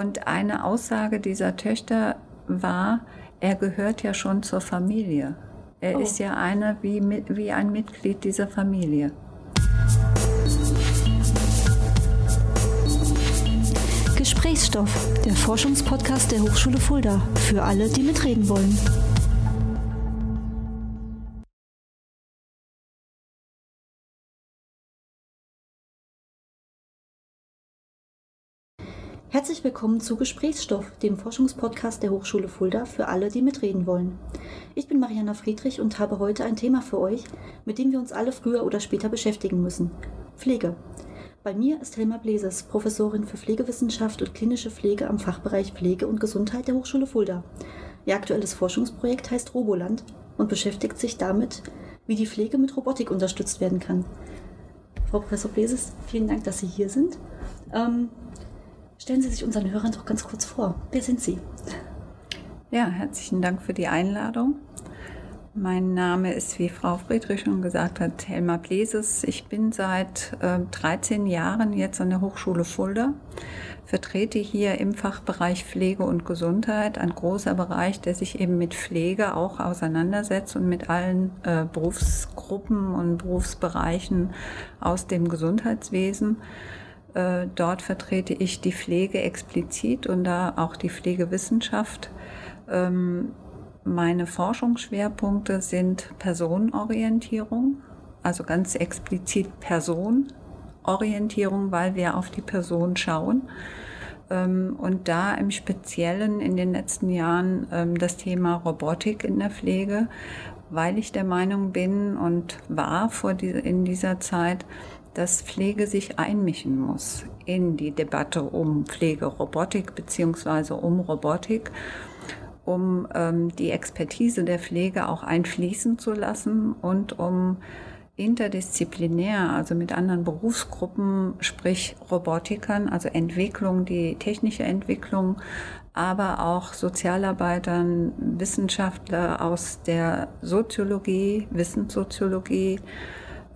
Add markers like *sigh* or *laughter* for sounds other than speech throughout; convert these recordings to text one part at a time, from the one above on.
Und eine Aussage dieser Töchter war, er gehört ja schon zur Familie. Er oh. ist ja einer wie, wie ein Mitglied dieser Familie. Gesprächsstoff, der Forschungspodcast der Hochschule Fulda. Für alle, die mitreden wollen. Herzlich willkommen zu Gesprächsstoff, dem Forschungspodcast der Hochschule Fulda für alle, die mitreden wollen. Ich bin Mariana Friedrich und habe heute ein Thema für euch, mit dem wir uns alle früher oder später beschäftigen müssen. Pflege. Bei mir ist Helma Bleses, Professorin für Pflegewissenschaft und klinische Pflege am Fachbereich Pflege und Gesundheit der Hochschule Fulda. Ihr aktuelles Forschungsprojekt heißt Roboland und beschäftigt sich damit, wie die Pflege mit Robotik unterstützt werden kann. Frau Professor Bleses, vielen Dank, dass Sie hier sind. Ähm, Stellen Sie sich unseren Hörern doch ganz kurz vor. Wer sind Sie? Ja, herzlichen Dank für die Einladung. Mein Name ist, wie Frau Friedrich schon gesagt hat, Helma Bleses. Ich bin seit äh, 13 Jahren jetzt an der Hochschule Fulda, vertrete hier im Fachbereich Pflege und Gesundheit, ein großer Bereich, der sich eben mit Pflege auch auseinandersetzt und mit allen äh, Berufsgruppen und Berufsbereichen aus dem Gesundheitswesen. Äh, dort vertrete ich die Pflege explizit und da auch die Pflegewissenschaft. Ähm, meine Forschungsschwerpunkte sind Personenorientierung, also ganz explizit Personenorientierung, weil wir auf die Person schauen. Ähm, und da im Speziellen in den letzten Jahren ähm, das Thema Robotik in der Pflege, weil ich der Meinung bin und war vor in dieser Zeit, dass Pflege sich einmischen muss in die Debatte um Pflegerobotik beziehungsweise um Robotik, um ähm, die Expertise der Pflege auch einfließen zu lassen und um interdisziplinär, also mit anderen Berufsgruppen, sprich Robotikern, also Entwicklung, die technische Entwicklung, aber auch Sozialarbeitern, Wissenschaftler aus der Soziologie, Wissenssoziologie,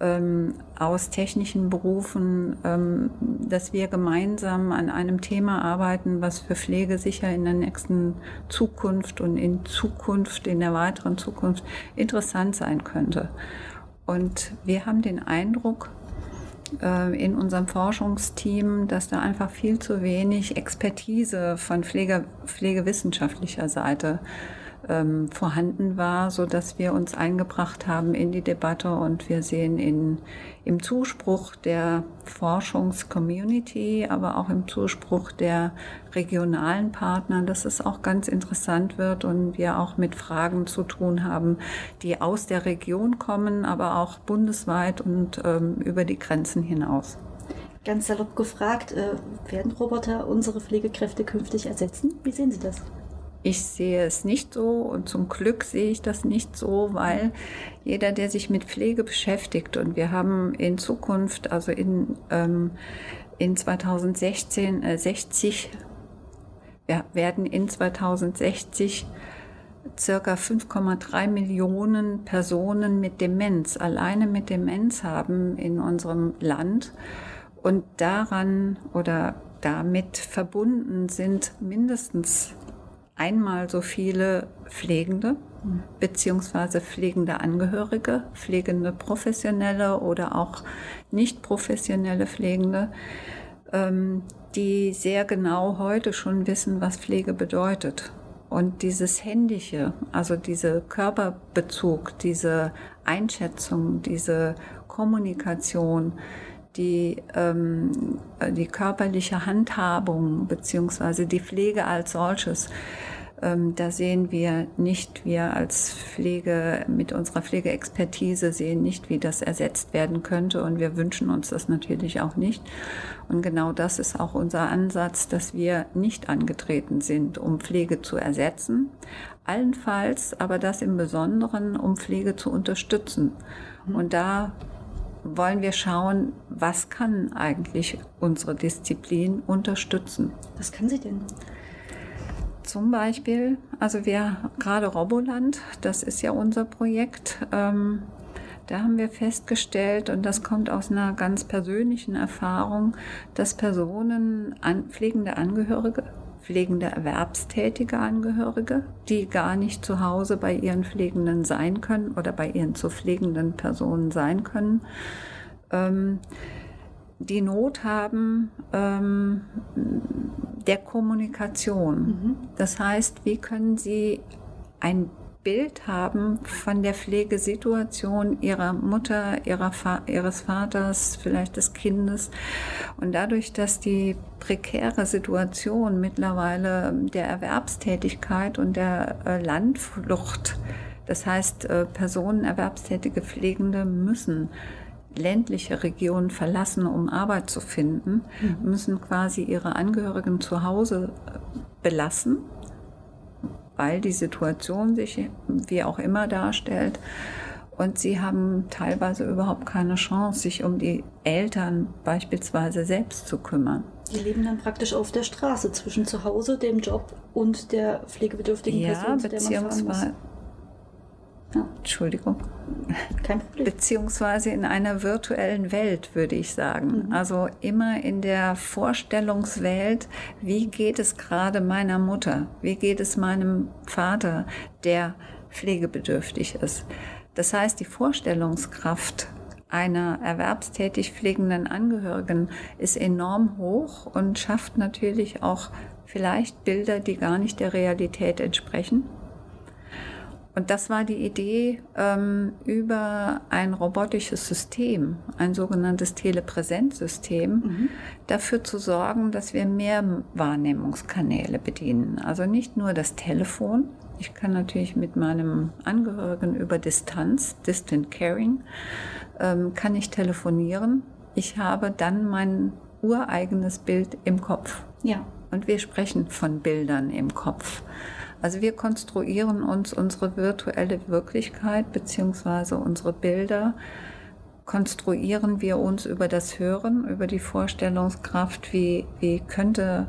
ähm, aus technischen Berufen, ähm, dass wir gemeinsam an einem Thema arbeiten, was für Pflege sicher in der nächsten Zukunft und in Zukunft, in der weiteren Zukunft interessant sein könnte. Und wir haben den Eindruck, äh, in unserem Forschungsteam, dass da einfach viel zu wenig Expertise von Pflege, pflegewissenschaftlicher Seite äh, ähm, vorhanden war, so dass wir uns eingebracht haben in die Debatte und wir sehen in, im Zuspruch der Forschungscommunity, aber auch im Zuspruch der regionalen Partner, dass es auch ganz interessant wird und wir auch mit Fragen zu tun haben, die aus der Region kommen, aber auch bundesweit und ähm, über die Grenzen hinaus. Ganz salopp gefragt, äh, werden Roboter unsere Pflegekräfte künftig ersetzen? Wie sehen Sie das? Ich sehe es nicht so und zum Glück sehe ich das nicht so, weil jeder, der sich mit Pflege beschäftigt und wir haben in Zukunft, also in, ähm, in 2016, äh, 60, wir werden in 2060 circa 5,3 Millionen Personen mit Demenz, alleine mit Demenz haben in unserem Land. Und daran oder damit verbunden sind mindestens einmal so viele Pflegende beziehungsweise pflegende Angehörige, pflegende Professionelle oder auch nicht professionelle Pflegende, ähm, die sehr genau heute schon wissen, was Pflege bedeutet. Und dieses Händische, also dieser Körperbezug, diese Einschätzung, diese Kommunikation, die, ähm, die körperliche Handhabung beziehungsweise die Pflege als solches, ähm, da sehen wir nicht, wir als Pflege mit unserer Pflegeexpertise sehen nicht, wie das ersetzt werden könnte und wir wünschen uns das natürlich auch nicht. Und genau das ist auch unser Ansatz, dass wir nicht angetreten sind, um Pflege zu ersetzen, allenfalls aber das im Besonderen, um Pflege zu unterstützen. Und da wollen wir schauen, was kann eigentlich unsere Disziplin unterstützen. Was kann sie denn? Zum Beispiel, also wir gerade Roboland, das ist ja unser Projekt. Ähm, da haben wir festgestellt, und das kommt aus einer ganz persönlichen Erfahrung, dass Personen, an, pflegende Angehörige, pflegende erwerbstätige Angehörige, die gar nicht zu Hause bei ihren Pflegenden sein können oder bei ihren zu pflegenden Personen sein können. Ähm, die Not haben ähm, der Kommunikation. Mhm. Das heißt, wie können sie ein Bild haben von der Pflegesituation ihrer Mutter, ihrer Fa ihres Vaters, vielleicht des Kindes. Und dadurch, dass die prekäre Situation mittlerweile der Erwerbstätigkeit und der äh, Landflucht, das heißt, äh, Personen, erwerbstätige Pflegende müssen ländliche Regionen verlassen, um Arbeit zu finden, mhm. müssen quasi ihre Angehörigen zu Hause äh, belassen weil die Situation sich wie auch immer darstellt. Und sie haben teilweise überhaupt keine Chance, sich um die Eltern beispielsweise selbst zu kümmern. Die leben dann praktisch auf der Straße zwischen zu Hause, dem Job und der pflegebedürftigen ja, Person, zu der man fahren muss. Ja. Entschuldigung. Kein Problem. Beziehungsweise in einer virtuellen Welt, würde ich sagen. Mhm. Also immer in der Vorstellungswelt, wie geht es gerade meiner Mutter? Wie geht es meinem Vater, der pflegebedürftig ist? Das heißt, die Vorstellungskraft einer erwerbstätig pflegenden Angehörigen ist enorm hoch und schafft natürlich auch vielleicht Bilder, die gar nicht der Realität entsprechen. Und das war die Idee, ähm, über ein robotisches System, ein sogenanntes Telepräsenzsystem, mhm. dafür zu sorgen, dass wir mehr Wahrnehmungskanäle bedienen. Also nicht nur das Telefon. Ich kann natürlich mit meinem Angehörigen über Distanz, Distant Caring, ähm, kann ich telefonieren. Ich habe dann mein ureigenes Bild im Kopf. Ja. Und wir sprechen von Bildern im Kopf. Also wir konstruieren uns unsere virtuelle Wirklichkeit beziehungsweise unsere Bilder, konstruieren wir uns über das Hören, über die Vorstellungskraft, wie, wie könnte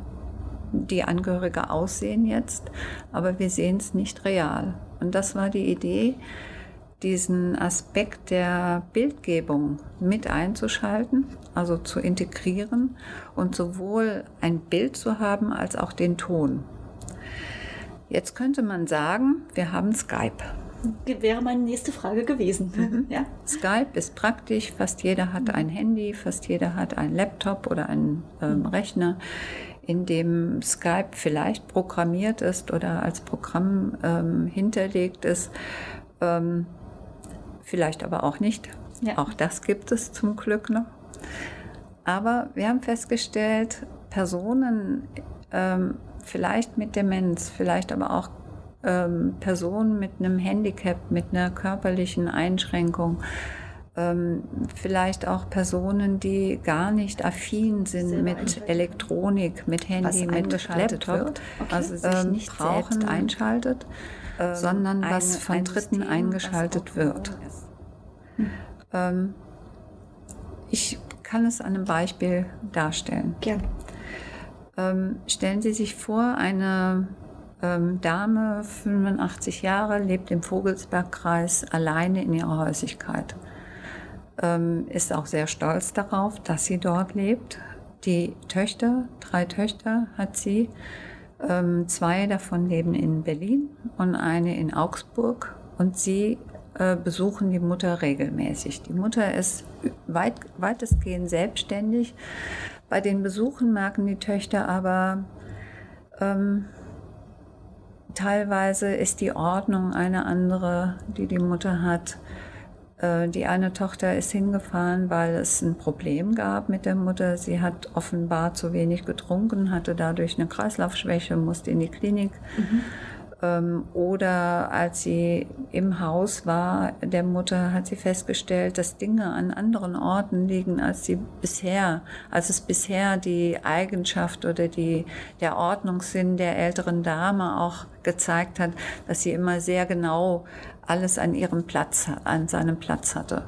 die Angehörige aussehen jetzt, aber wir sehen es nicht real. Und das war die Idee, diesen Aspekt der Bildgebung mit einzuschalten, also zu integrieren und sowohl ein Bild zu haben als auch den Ton. Jetzt könnte man sagen, wir haben Skype. Wäre meine nächste Frage gewesen. Mhm. *laughs* Ja? Skype ist praktisch, fast jeder hat ein Handy, fast jeder hat einen Laptop oder einen ähm, mhm. Rechner, in dem Skype vielleicht programmiert ist oder als Programm ähm, hinterlegt ist, ähm, vielleicht aber auch nicht. Ja. Auch das gibt es zum Glück noch. Aber wir haben festgestellt, Personen ähm, vielleicht mit Demenz, vielleicht aber auch ähm, Personen mit einem Handicap, mit einer körperlichen Einschränkung, ähm, vielleicht auch Personen, die gar nicht affin sind Sehr mit Elektronik, mit Handy, mit Laptop, wird. Okay. also sich ähm, nicht brauchen, selbst einschaltet, ähm, sondern eine, was von Dritten System, eingeschaltet wird. Hm. Ich kann es an einem Beispiel darstellen. Gerne. Ähm, stellen Sie sich vor, eine ähm, Dame, 85 Jahre, lebt im Vogelsbergkreis alleine in ihrer Häuslichkeit. Ähm, ist auch sehr stolz darauf, dass sie dort lebt. Die Töchter, drei Töchter hat sie. Ähm, zwei davon leben in Berlin und eine in Augsburg. Und sie äh, besuchen die Mutter regelmäßig. Die Mutter ist weit, weitestgehend selbstständig, bei den Besuchen merken die Töchter aber, ähm, teilweise ist die Ordnung eine andere, die die Mutter hat. Äh, die eine Tochter ist hingefahren, weil es ein Problem gab mit der Mutter. Sie hat offenbar zu wenig getrunken, hatte dadurch eine Kreislaufschwäche, musste in die Klinik. Mhm. Ähm, oder als sie im Haus war, der Mutter hat sie festgestellt, dass Dinge an anderen Orten liegen, als sie bisher, als es bisher die Eigenschaft oder die, der Ordnungssinn der älteren Dame auch gezeigt hat, dass sie immer sehr genau alles an ihrem Platz, an seinem Platz hatte.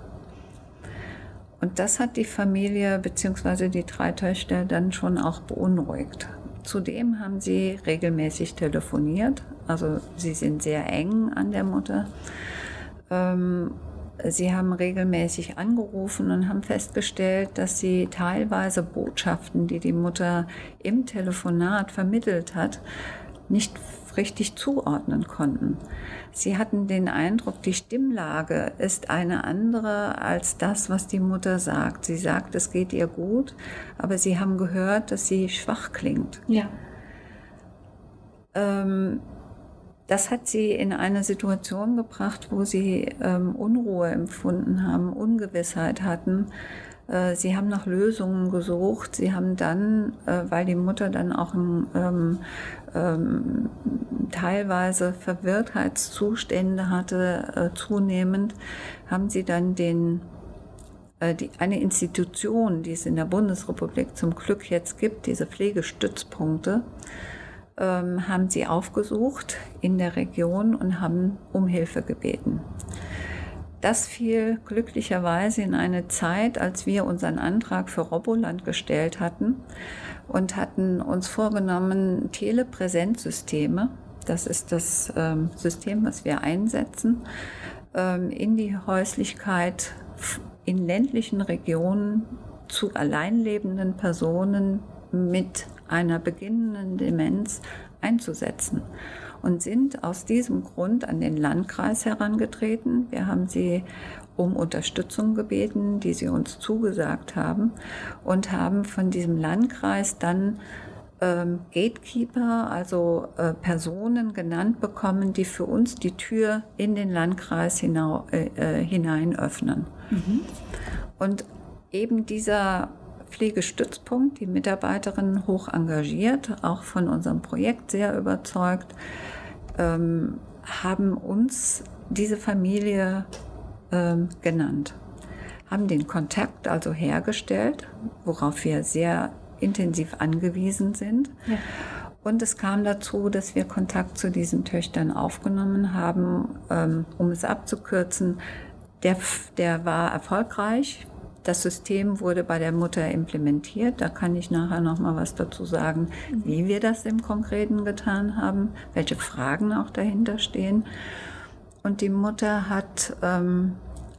Und das hat die Familie bzw. die drei Töchter dann schon auch beunruhigt. Zudem haben sie regelmäßig telefoniert. Also sie sind sehr eng an der Mutter. Ähm, sie haben regelmäßig angerufen und haben festgestellt, dass sie teilweise Botschaften, die die Mutter im Telefonat vermittelt hat, nicht richtig zuordnen konnten. Sie hatten den Eindruck, die Stimmlage ist eine andere als das, was die Mutter sagt. Sie sagt, es geht ihr gut, aber sie haben gehört, dass sie schwach klingt. Ja. Ähm, das hat sie in eine Situation gebracht, wo sie ähm, Unruhe empfunden haben, Ungewissheit hatten. Äh, sie haben nach Lösungen gesucht. Sie haben dann, äh, weil die Mutter dann auch ein, ähm, ähm, teilweise Verwirrtheitszustände hatte, äh, zunehmend, haben sie dann den äh, die, eine Institution, die es in der Bundesrepublik zum Glück jetzt gibt, diese Pflegestützpunkte, ähm, haben sie aufgesucht in der Region und haben um Hilfe gebeten. Das fiel glücklicherweise in eine Zeit, als wir unseren Antrag für Roboland gestellt hatten und hatten uns vorgenommen, Telepräsenzsysteme, das ist das ähm, System, was wir einsetzen, ähm, in die Häuslichkeit in ländlichen Regionen zu alleinlebenden Personen mit einer beginnenden Demenz einzusetzen und sind aus diesem Grund an den Landkreis herangetreten. Wir haben sie um Unterstützung gebeten, die sie uns zugesagt haben und haben von diesem Landkreis dann ähm, Gatekeeper, also äh, Personen genannt bekommen, die für uns die Tür in den Landkreis hinau, äh, äh hinein öffnen. Mhm. Und eben dieser Pflegestützpunkt, die Mitarbeiterin hoch engagiert, auch von unserem Projekt sehr überzeugt, ähm, haben uns diese Familie ähm, genannt, haben den Kontakt also hergestellt, worauf wir sehr intensiv angewiesen sind. Ja. Und es kam dazu, dass wir Kontakt zu diesen Töchtern aufgenommen haben. Ähm, um es abzukürzen, der, der war erfolgreich. Das System wurde bei der Mutter implementiert. Da kann ich nachher noch mal was dazu sagen, wie wir das im Konkreten getan haben, welche Fragen auch dahinter stehen. Und die Mutter hat ähm,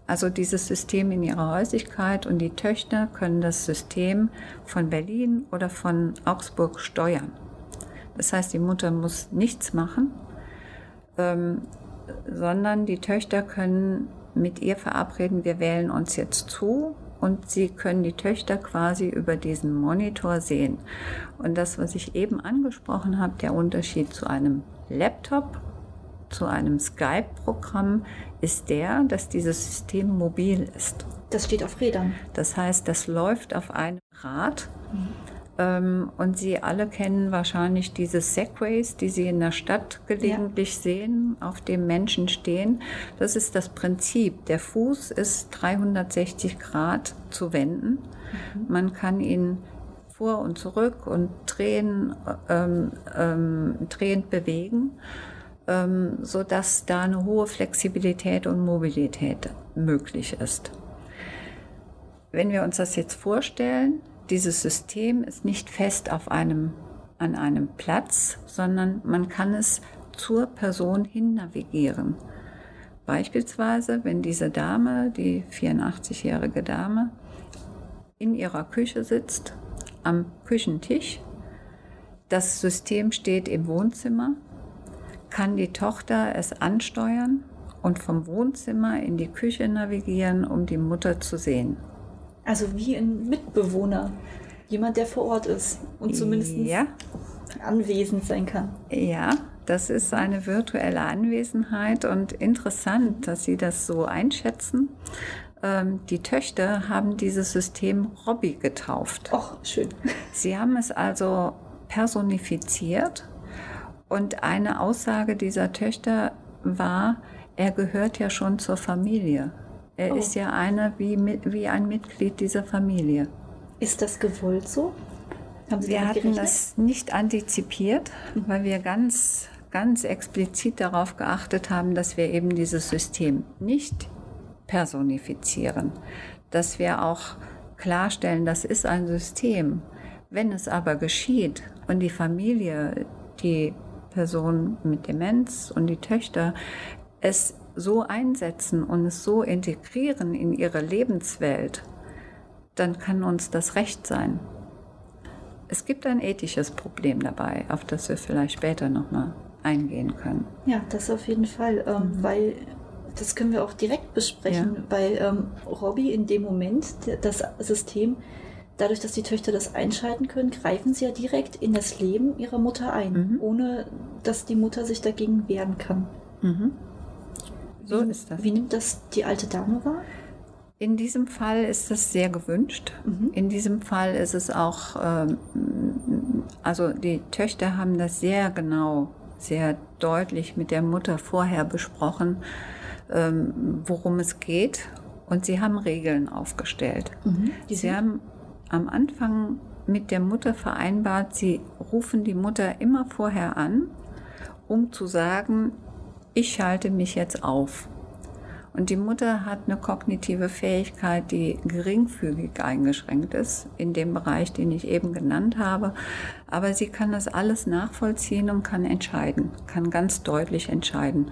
also dieses System in ihrer Häuslichkeit und die Töchter können das System von Berlin oder von Augsburg steuern. Das heißt, die Mutter muss nichts machen, ähm, sondern die Töchter können mit ihr verabreden, wir wählen uns jetzt zu und sie können die Töchter quasi über diesen Monitor sehen. Und das, was ich eben angesprochen habe, der Unterschied zu einem Laptop, zu einem Skype-Programm, ist der, dass dieses System mobil ist. Das steht auf Rädern. Das heißt, das läuft auf einem Rad. Mhm. Ähm, und Sie alle kennen wahrscheinlich diese Segways, die Sie in der Stadt gelegentlich ja. sehen, auf dem Menschen stehen. Das ist das Prinzip. Der Fuß ist 360 Grad zu wenden. Mhm. Man kann ihn vor und zurück und drehen, ähm, ähm, drehend bewegen, ähm, sodass da eine hohe Flexibilität und Mobilität möglich ist. Wenn wir uns das jetzt vorstellen, dieses System ist nicht fest auf einem, an einem Platz, sondern man kann es zur Person hin navigieren. Beispielsweise, wenn diese Dame, die 84-jährige Dame, in ihrer Küche sitzt, am Küchentisch, das System steht im Wohnzimmer, kann die Tochter es ansteuern und vom Wohnzimmer in die Küche navigieren, um die Mutter zu sehen. Also wie ein Mitbewohner. Jemand, der vor Ort ist und zumindest ja. anwesend sein kann. Ja, das ist eine virtuelle Anwesenheit und interessant, dass Sie das so einschätzen. Ähm, die Töchter haben dieses System Robby getauft. Ach, schön. Sie haben es also personifiziert und eine Aussage dieser Töchter war, er gehört ja schon zur Familie. Er oh. ist ja einer wie, wie ein Mitglied dieser Familie. Ist das gewollt so? Wir hatten gerechnet? das nicht antizipiert, mhm. weil wir ganz, ganz explizit darauf geachtet haben, dass wir eben dieses System nicht personifizieren, dass wir auch klarstellen, das ist ein System. Wenn es aber geschieht und die Familie, die Person mit Demenz und die Töchter es so einsetzen und es so integrieren in ihre Lebenswelt, dann kann uns das recht sein. Es gibt ein ethisches Problem dabei, auf das wir vielleicht später nochmal eingehen können. Ja, das auf jeden Fall, ähm, mhm. weil das können wir auch direkt besprechen. Ja. Bei ähm, Robbie in dem Moment, das System, dadurch, dass die Töchter das einschalten können, greifen sie ja direkt in das Leben ihrer Mutter ein, mhm. ohne dass die Mutter sich dagegen wehren kann. Mhm. So wie, ist das. Wie nimmt das die alte Dame wahr? In diesem Fall ist es sehr gewünscht. Mhm. In diesem Fall ist es auch, ähm, also die Töchter haben das sehr genau, sehr deutlich mit der Mutter vorher besprochen, ähm, worum es geht. Und sie haben Regeln aufgestellt. Mhm. Sie haben am Anfang mit der Mutter vereinbart, sie rufen die Mutter immer vorher an, um zu sagen, ich schalte mich jetzt auf. Und die Mutter hat eine kognitive Fähigkeit, die geringfügig eingeschränkt ist, in dem Bereich, den ich eben genannt habe. Aber sie kann das alles nachvollziehen und kann entscheiden, kann ganz deutlich entscheiden.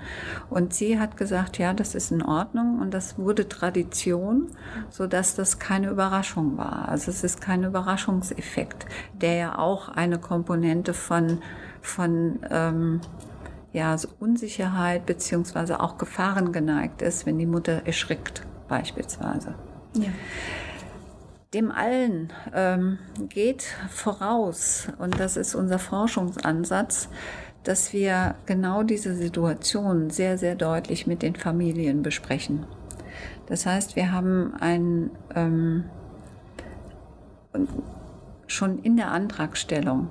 Und sie hat gesagt, ja, das ist in Ordnung. Und das wurde Tradition, sodass das keine Überraschung war. Also es ist kein Überraschungseffekt, der ja auch eine Komponente von, von ähm, ja, so Unsicherheit beziehungsweise auch Gefahren geneigt ist, wenn die Mutter erschrickt beispielsweise. Ja. Dem allen ähm, geht voraus, und das ist unser Forschungsansatz, dass wir genau diese Situation sehr, sehr deutlich mit den Familien besprechen. Das heißt, wir haben ein, ähm, schon in der Antragstellung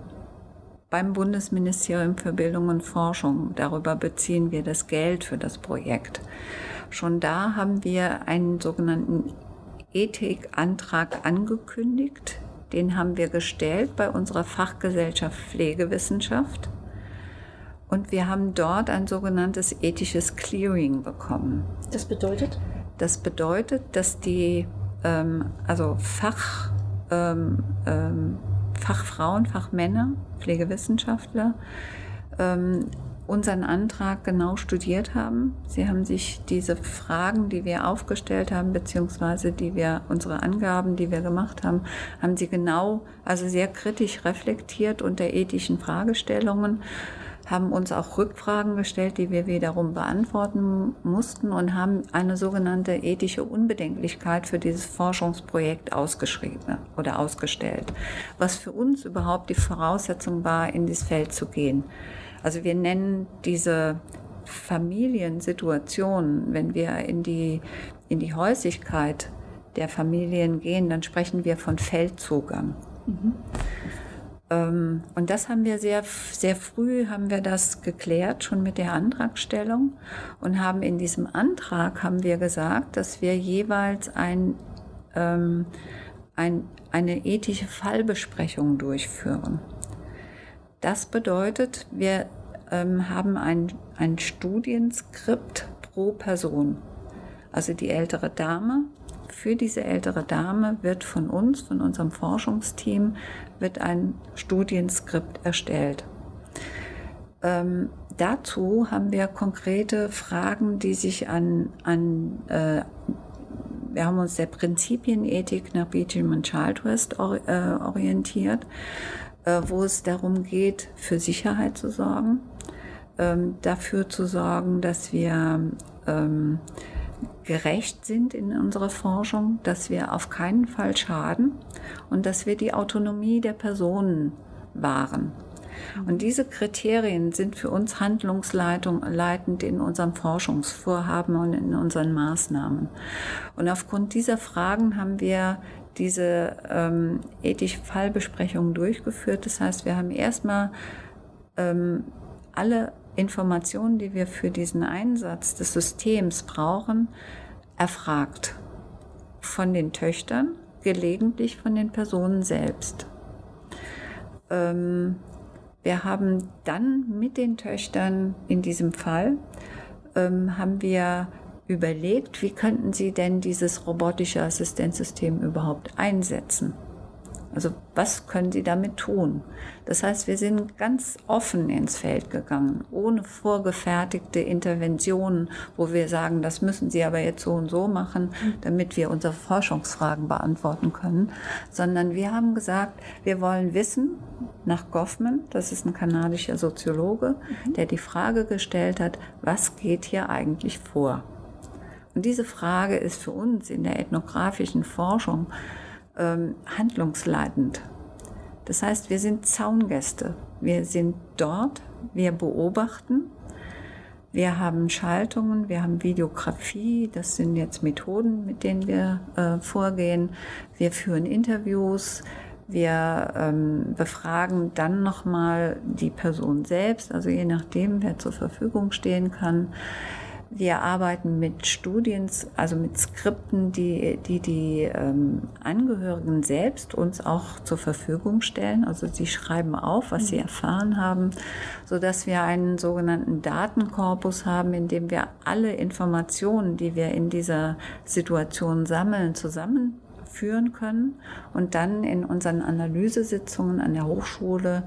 beim Bundesministerium für Bildung und Forschung. Darüber beziehen wir das Geld für das Projekt. Schon da haben wir einen sogenannten Ethikantrag angekündigt. Den haben wir gestellt bei unserer Fachgesellschaft Pflegewissenschaft. Und wir haben dort ein sogenanntes ethisches Clearing bekommen. Das bedeutet? Das bedeutet, dass die ähm, also Fach, ähm, ähm, Fachfrauen, Fachmänner, Pflegewissenschaftler ähm, unseren Antrag genau studiert haben. Sie haben sich diese Fragen, die wir aufgestellt haben, beziehungsweise die wir, unsere Angaben, die wir gemacht haben, haben sie genau, also sehr kritisch reflektiert unter ethischen Fragestellungen haben uns auch Rückfragen gestellt, die wir wiederum beantworten mussten und haben eine sogenannte ethische Unbedenklichkeit für dieses Forschungsprojekt ausgeschrieben oder ausgestellt, was für uns überhaupt die Voraussetzung war, in dieses Feld zu gehen. Also wir nennen diese Familiensituation, wenn wir in die, in die Häuslichkeit der Familien gehen, dann sprechen wir von Feldzugang. Mhm. Ähm, und das haben wir sehr, sehr früh haben wir das geklärt, schon mit der Antragstellung und haben in diesem Antrag haben wir gesagt, dass wir jeweils ein, ähm, ein, eine ethische Fallbesprechung durchführen. Das bedeutet, wir ähm, haben ein, ein Studienskript pro Person. Also die ältere Dame für diese ältere Dame wird von uns, von unserem Forschungsteam, wird ein Studienskript erstellt. Ähm, dazu haben wir konkrete Fragen, die sich an, an äh, wir haben uns der Prinzipienethik nach Beecham und Childrest or, äh, orientiert, äh, wo es darum geht, für Sicherheit zu sorgen, ähm, dafür zu sorgen, dass wir ähm, gerecht sind in unserer Forschung, dass wir auf keinen Fall schaden und dass wir die Autonomie der Personen wahren. Und diese Kriterien sind für uns handlungsleitend in unserem Forschungsvorhaben und in unseren Maßnahmen. Und aufgrund dieser Fragen haben wir diese ähm, ethische Fallbesprechung durchgeführt. Das heißt, wir haben erstmal ähm, alle Informationen, die wir für diesen Einsatz des Systems brauchen, erfragt. Von den Töchtern, gelegentlich von den Personen selbst. Ähm, wir haben dann mit den Töchtern in diesem Fall, ähm, haben wir überlegt, wie könnten sie denn dieses robotische Assistenzsystem überhaupt einsetzen. Also was können Sie damit tun? Das heißt, wir sind ganz offen ins Feld gegangen, ohne vorgefertigte Interventionen, wo wir sagen, das müssen Sie aber jetzt so und so machen, damit wir unsere Forschungsfragen beantworten können, sondern wir haben gesagt, wir wollen wissen nach Goffman, das ist ein kanadischer Soziologe, der die Frage gestellt hat, was geht hier eigentlich vor? Und diese Frage ist für uns in der ethnografischen Forschung ähm, handlungsleitend. Das heißt, wir sind Zaungäste. Wir sind dort, wir beobachten, wir haben Schaltungen, wir haben Videografie, das sind jetzt Methoden, mit denen wir äh, vorgehen. Wir führen Interviews, wir ähm, befragen dann nochmal die Person selbst, also je nachdem, wer zur Verfügung stehen kann. Wir arbeiten mit Studien, also mit Skripten, die die, die ähm, Angehörigen selbst uns auch zur Verfügung stellen. Also sie schreiben auf, was sie mhm. erfahren haben, so dass wir einen sogenannten Datenkorpus haben, in dem wir alle Informationen, die wir in dieser Situation sammeln, zusammenführen können und dann in unseren Analysesitzungen an der Hochschule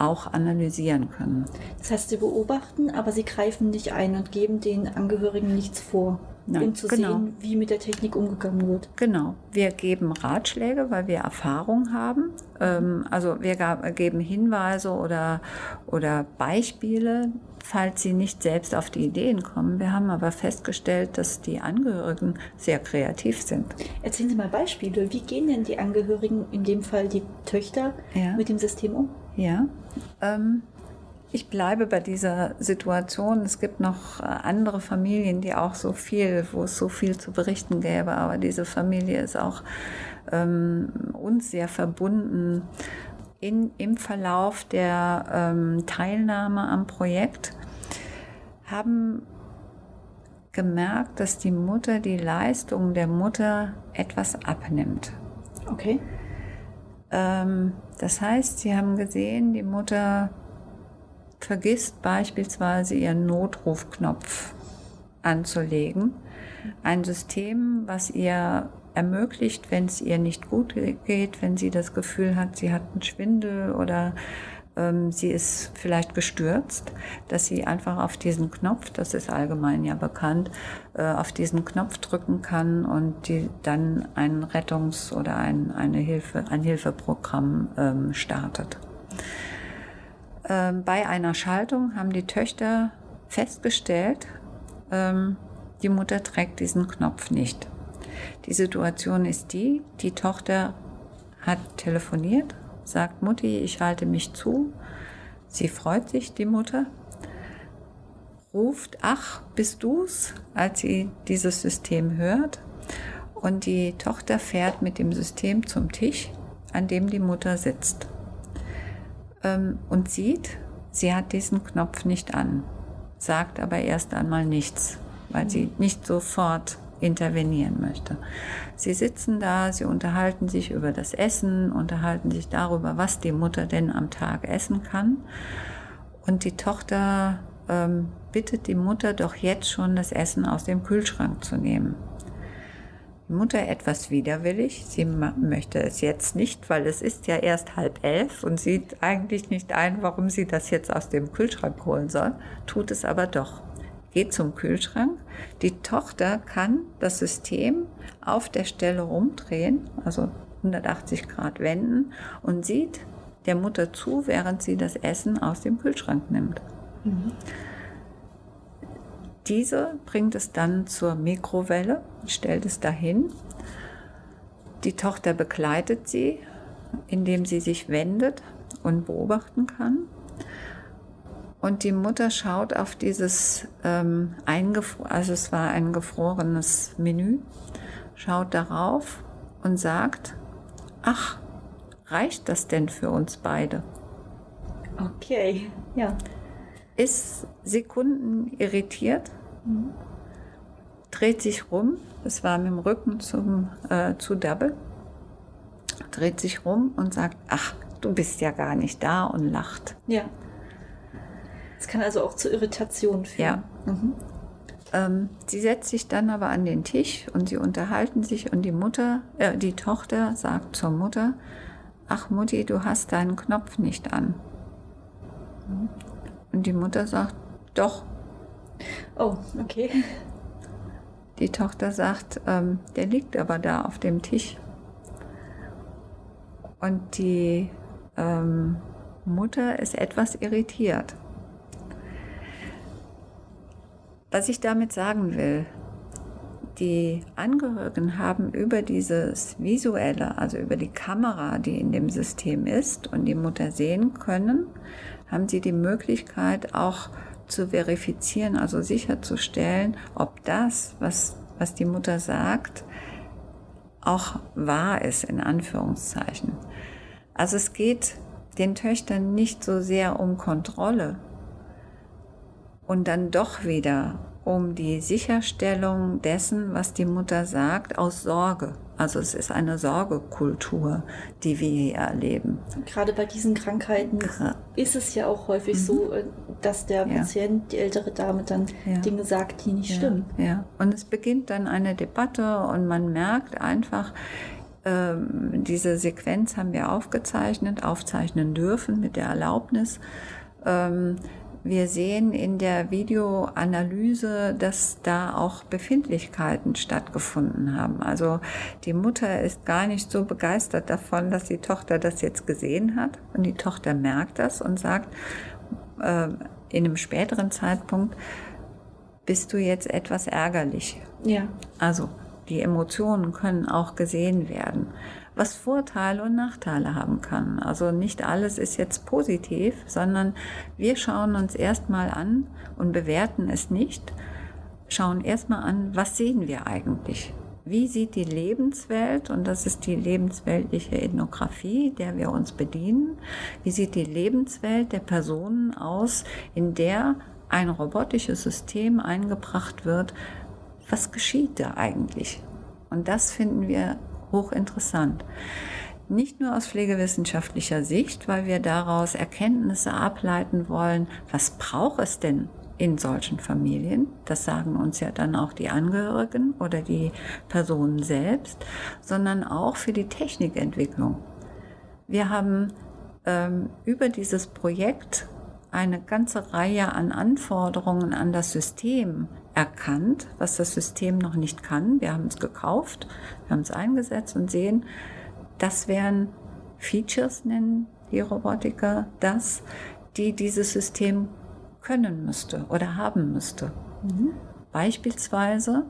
auch analysieren können. Das heißt, Sie beobachten, aber Sie greifen nicht ein und geben den Angehörigen nichts vor, Nein, um zu genau. sehen, wie mit der Technik umgegangen wird. Genau. Wir geben Ratschläge, weil wir Erfahrung haben. Ähm, also wir geben Hinweise oder, oder Beispiele, falls sie nicht selbst auf die Ideen kommen. Wir haben aber festgestellt, dass die Angehörigen sehr kreativ sind. Erzählen Sie mal Beispiele. Wie gehen denn die Angehörigen, in dem Fall die Töchter, ja. mit dem System um? Ja, ähm, ich bleibe bei dieser Situation. Es gibt noch äh, andere Familien, die auch so viel, wo es so viel zu berichten gäbe, aber diese Familie ist auch ähm, uns sehr verbunden. In, Im Verlauf der ähm, Teilnahme am Projekt haben gemerkt, dass die Mutter die Leistung der Mutter etwas abnimmt. Okay. Ähm, das heißt, sie haben gesehen, die Mutter vergisst beispielsweise ihren Notrufknopf anzulegen. Ein System, was ihr ermöglicht, wenn es ihr nicht gut geht, wenn sie das Gefühl hat, sie hat einen Schwindel oder ähm, sie ist vielleicht gestürzt, dass sie einfach auf diesen Knopf, das ist allgemein ja bekannt, äh, auf diesen Knopf drücken kann und die dann ein Rettungs- oder ein, eine Hilfe, ein Hilfeprogramm ähm, startet. Ähm, bei einer Schaltung haben die Töchter festgestellt, die Mutter trägt diesen Knopf nicht. Die Situation ist die, die Tochter hat telefoniert sagt Mutti, ich halte mich zu. Sie freut sich, die Mutter, ruft, ach, bist du's, als sie dieses System hört. Und die Tochter fährt mit dem System zum Tisch, an dem die Mutter sitzt. Ähm, und sieht, sie hat diesen Knopf nicht an, sagt aber erst einmal nichts, weil sie nicht sofort intervenieren möchte. Sie sitzen da, sie unterhalten sich über das Essen, unterhalten sich darüber, was die Mutter denn am Tag essen kann. Und die Tochter ähm, bittet die Mutter doch jetzt schon das Essen aus dem Kühlschrank zu nehmen. Die Mutter etwas widerwillig, sie möchte es jetzt nicht, weil es ist ja erst halb elf und sieht eigentlich nicht ein, warum sie das jetzt aus dem Kühlschrank holen soll, tut es aber doch geht zum Kühlschrank. Die Tochter kann das System auf der Stelle rumdrehen, also 180 Grad wenden und sieht der Mutter zu, während sie das Essen aus dem Kühlschrank nimmt. Mhm. Diese bringt es dann zur Mikrowelle, stellt es dahin. Die Tochter begleitet sie, indem sie sich wendet und beobachten kann. Und die Mutter schaut auf dieses ähm, eingefroren, also es war ein gefrorenes Menü, schaut darauf und sagt, ach, reicht das denn für uns beide? Okay, ja. Ist Sekunden irritiert, mhm. dreht sich rum, es war mit dem Rücken zum, äh, zu Double, dreht sich rum und sagt, ach, du bist ja gar nicht da und lacht. Ja. Kann also auch zu Irritationen führen. Ja. Mhm. Ähm, sie setzt sich dann aber an den Tisch und sie unterhalten sich und die Mutter, äh, die Tochter sagt zur Mutter, ach Mutti, du hast deinen Knopf nicht an. Und die Mutter sagt, doch. Oh, okay. Die Tochter sagt, ähm, der liegt aber da auf dem Tisch. Und die ähm, Mutter ist etwas irritiert. Was ich damit sagen will, die Angehörigen haben über dieses Visuelle, also über die Kamera, die in dem System ist und die Mutter sehen können, haben sie die Möglichkeit auch zu verifizieren, also sicherzustellen, ob das, was, was die Mutter sagt, auch wahr ist, in Anführungszeichen. Also es geht den Töchtern nicht so sehr um Kontrolle und dann doch wieder um die Sicherstellung dessen, was die Mutter sagt, aus Sorge. Also es ist eine Sorgekultur, die wir hier erleben. Gerade bei diesen Krankheiten ist es ja auch häufig mhm. so, äh, dass der ja. Patient, die ältere Dame, dann ja. Dinge sagt, die nicht ja. stimmen. Ja, und es beginnt dann eine Debatte und man merkt einfach, ähm, diese Sequenz haben wir aufgezeichnet, aufzeichnen dürfen mit der Erlaubnis. Ähm, wir sehen in der Videoanalyse, dass da auch Befindlichkeiten stattgefunden haben. Also die Mutter ist gar nicht so begeistert davon, dass die Tochter das jetzt gesehen hat. Und die Tochter merkt das und sagt äh, in einem späteren Zeitpunkt, bist du jetzt etwas ärgerlich. Ja. Also die Emotionen können auch gesehen werden was Vorteile und Nachteile haben kann. Also nicht alles ist jetzt positiv, sondern wir schauen uns erstmal an und bewerten es nicht, schauen erstmal an, was sehen wir eigentlich? Wie sieht die Lebenswelt, und das ist die lebensweltliche Ethnographie, der wir uns bedienen, wie sieht die Lebenswelt der Personen aus, in der ein robotisches System eingebracht wird? Was geschieht da eigentlich? Und das finden wir hochinteressant. Nicht nur aus pflegewissenschaftlicher Sicht, weil wir daraus Erkenntnisse ableiten wollen, was braucht es denn in solchen Familien, das sagen uns ja dann auch die Angehörigen oder die Personen selbst, sondern auch für die Technikentwicklung. Wir haben ähm, über dieses Projekt eine ganze Reihe an Anforderungen an das System erkannt, was das System noch nicht kann. Wir haben es gekauft, wir haben es eingesetzt und sehen, das wären Features, nennen die Robotiker das, die dieses System können müsste oder haben müsste. Mhm. Beispielsweise,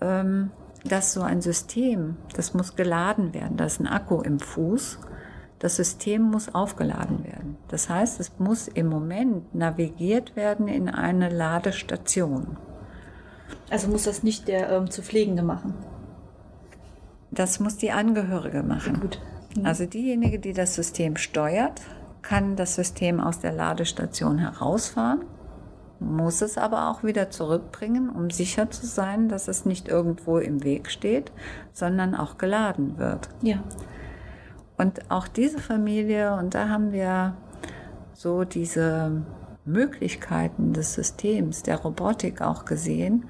ähm, dass so ein System, das muss geladen werden, da ist ein Akku im Fuß, das System muss aufgeladen werden. Das heißt, es muss im Moment navigiert werden in eine Ladestation. Also muss das nicht der ähm, zu Pflegende machen? Das muss die Angehörige machen. Gut. Mhm. Also diejenige, die das System steuert, kann das System aus der Ladestation herausfahren, muss es aber auch wieder zurückbringen, um sicher zu sein, dass es nicht irgendwo im Weg steht, sondern auch geladen wird. Ja. Und auch diese Familie, und da haben wir so diese Möglichkeiten des Systems, der Robotik auch gesehen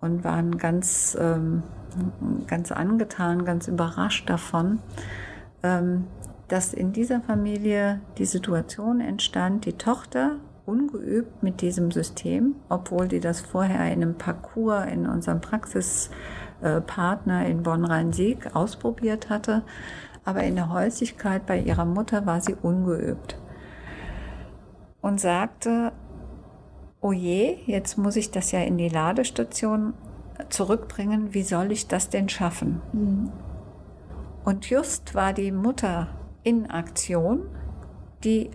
und waren ganz, ähm, ganz angetan, ganz überrascht davon, ähm, dass in dieser Familie die Situation entstand, die Tochter ungeübt mit diesem System, obwohl die das vorher in einem Parcours in unserem Praxispartner in Bonn-Rhein-Sieg ausprobiert hatte, aber in der Häuslichkeit bei ihrer Mutter war sie ungeübt und sagte, oh je, jetzt muss ich das ja in die Ladestation zurückbringen, wie soll ich das denn schaffen? Mhm. Und just war die Mutter in Aktion, die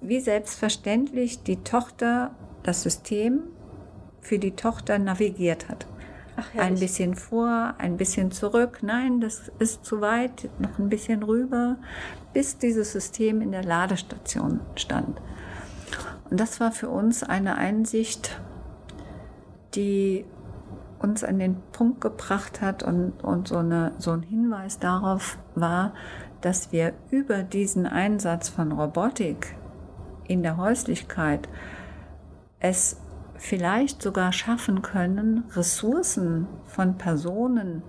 wie selbstverständlich die Tochter, das System für die Tochter navigiert hat. Ach, ein bisschen vor, ein bisschen zurück. Nein, das ist zu weit, noch ein bisschen rüber, bis dieses System in der Ladestation stand. Und das war für uns eine Einsicht, die uns an den Punkt gebracht hat und, und so, eine, so ein Hinweis darauf war, dass wir über diesen Einsatz von Robotik in der Häuslichkeit es vielleicht sogar schaffen können, Ressourcen von Personen,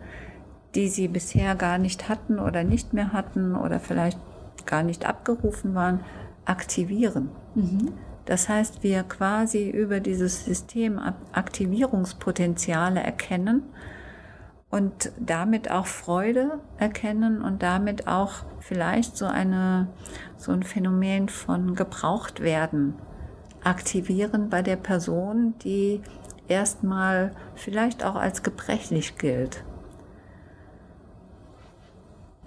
die sie bisher gar nicht hatten oder nicht mehr hatten oder vielleicht gar nicht abgerufen waren, aktivieren. Mhm. Das heißt, wir quasi über dieses System Aktivierungspotenziale erkennen und damit auch Freude erkennen und damit auch vielleicht so eine so ein Phänomen von gebraucht werden aktivieren bei der Person, die erstmal vielleicht auch als gebrechlich gilt.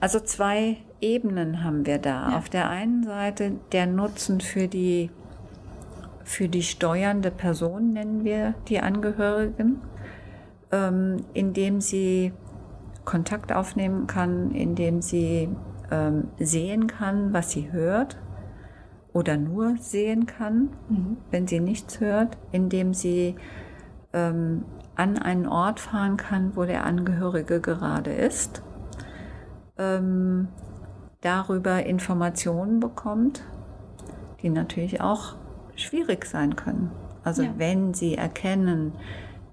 Also zwei Ebenen haben wir da. Ja. Auf der einen Seite der Nutzen für die, für die steuernde Person, nennen wir die Angehörigen, ähm, indem sie Kontakt aufnehmen kann, indem sie ähm, sehen kann, was sie hört oder nur sehen kann, mhm. wenn sie nichts hört, indem sie ähm, an einen Ort fahren kann, wo der Angehörige gerade ist, ähm, darüber Informationen bekommt, die natürlich auch schwierig sein können. Also ja. wenn sie erkennen,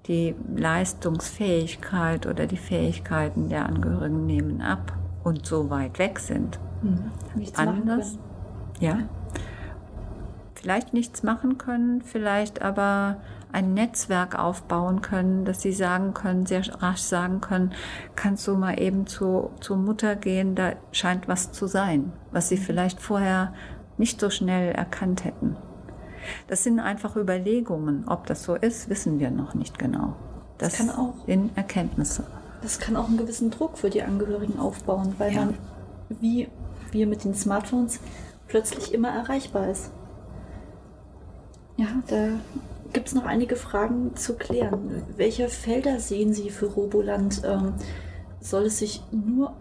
die Leistungsfähigkeit oder die Fähigkeiten der Angehörigen nehmen ab und so weit weg sind. Mhm. Anders. Ja vielleicht nichts machen können, vielleicht aber ein Netzwerk aufbauen können, dass sie sagen können, sehr rasch sagen können, kannst du mal eben zu, zur Mutter gehen, da scheint was zu sein, was sie mhm. vielleicht vorher nicht so schnell erkannt hätten. Das sind einfach Überlegungen. Ob das so ist, wissen wir noch nicht genau. Das, das kann auch in Erkenntnisse. Das kann auch einen gewissen Druck für die Angehörigen aufbauen, weil ja. man, wie wir mit den Smartphones, plötzlich immer erreichbar ist. Ja, da gibt es noch einige Fragen zu klären. Welche Felder sehen Sie für Roboland? Ähm, soll es sich nur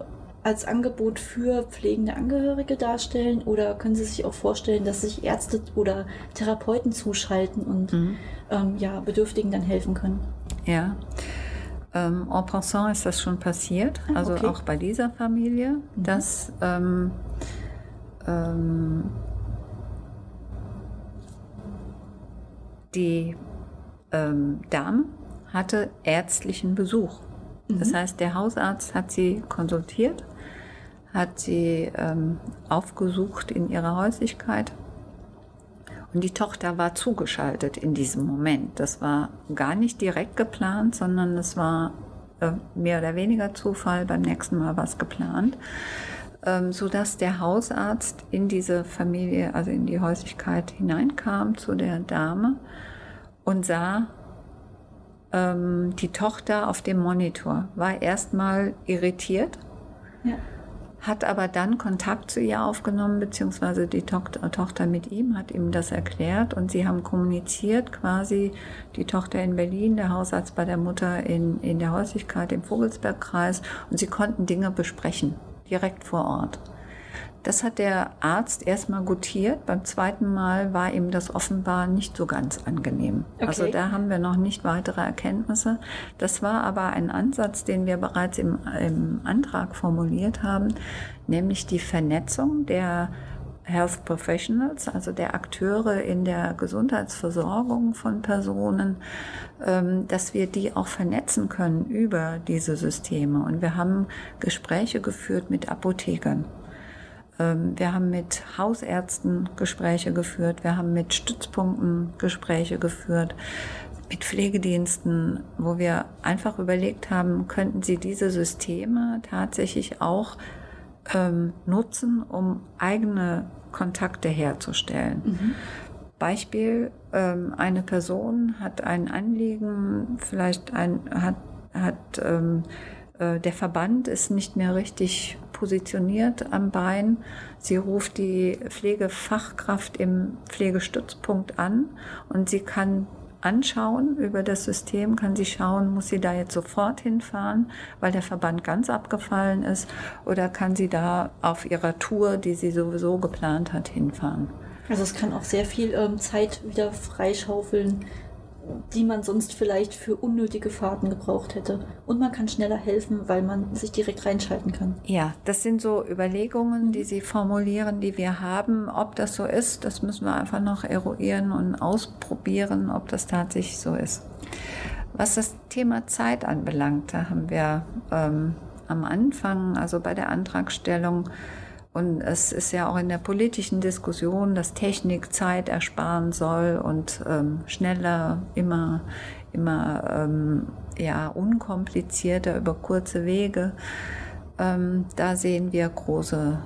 als Angebot für pflegende Angehörige darstellen oder können Sie sich auch vorstellen, dass sich Ärzte oder Therapeuten zuschalten und mhm. ähm, ja, Bedürftigen dann helfen können? Ja. Ähm, en passant ist das schon passiert, ah, also okay. auch bei dieser Familie, mhm. dass ähm, die ähm, Dame hatte ärztlichen Besuch. Mhm. Das heißt, der Hausarzt hat sie konsultiert, hat sie ähm, aufgesucht in ihrer Häuslichkeit und die Tochter war zugeschaltet in diesem Moment. Das war gar nicht direkt geplant, sondern es war äh, mehr oder weniger Zufall. Beim nächsten Mal war es geplant, ähm, sodass der Hausarzt in diese Familie, also in die Häuslichkeit hineinkam zu der Dame und sah ähm, die Tochter auf dem Monitor, war erstmal irritiert, ja. hat aber dann Kontakt zu ihr aufgenommen, beziehungsweise die Tochter, Tochter mit ihm hat ihm das erklärt und sie haben kommuniziert quasi, die Tochter in Berlin, der Hausarzt bei der Mutter in, in der Häuslichkeit im Vogelsbergkreis und sie konnten Dinge besprechen, direkt vor Ort. Das hat der Arzt erstmal gutiert. Beim zweiten Mal war ihm das offenbar nicht so ganz angenehm. Okay. Also da haben wir noch nicht weitere Erkenntnisse. Das war aber ein Ansatz, den wir bereits im, im Antrag formuliert haben, nämlich die Vernetzung der Health Professionals, also der Akteure in der Gesundheitsversorgung von Personen, ähm, dass wir die auch vernetzen können über diese Systeme. Und wir haben Gespräche geführt mit Apothekern. Ähm, wir haben mit Hausärzten Gespräche geführt, wir haben mit Stützpunkten Gespräche geführt, mit Pflegediensten, wo wir einfach überlegt haben, könnten sie diese Systeme tatsächlich auch ähm, nutzen, um eigene Kontakte herzustellen. Mhm. Beispiel, ähm, eine Person hat ein Anliegen, vielleicht ein, hat, hat ähm, äh, der Verband ist nicht mehr richtig positioniert am Bein. Sie ruft die Pflegefachkraft im Pflegestützpunkt an und sie kann anschauen über das System, kann sie schauen, muss sie da jetzt sofort hinfahren, weil der Verband ganz abgefallen ist, oder kann sie da auf ihrer Tour, die sie sowieso geplant hat, hinfahren. Also es kann auch sehr viel ähm, Zeit wieder freischaufeln, die man sonst vielleicht für unnötige Fahrten gebraucht hätte. Und man kann schneller helfen, weil man sich direkt reinschalten kann. Ja, das sind so Überlegungen, die Sie formulieren, die wir haben. Ob das so ist, das müssen wir einfach noch eruieren und ausprobieren, ob das tatsächlich so ist. Was das Thema Zeit anbelangt, da haben wir ähm, am Anfang, also bei der Antragstellung. Und es ist ja auch in der politischen Diskussion, dass Technik Zeit ersparen soll und ähm, schneller, immer, immer ähm, ja, unkomplizierter über kurze Wege. Ähm, da sehen wir große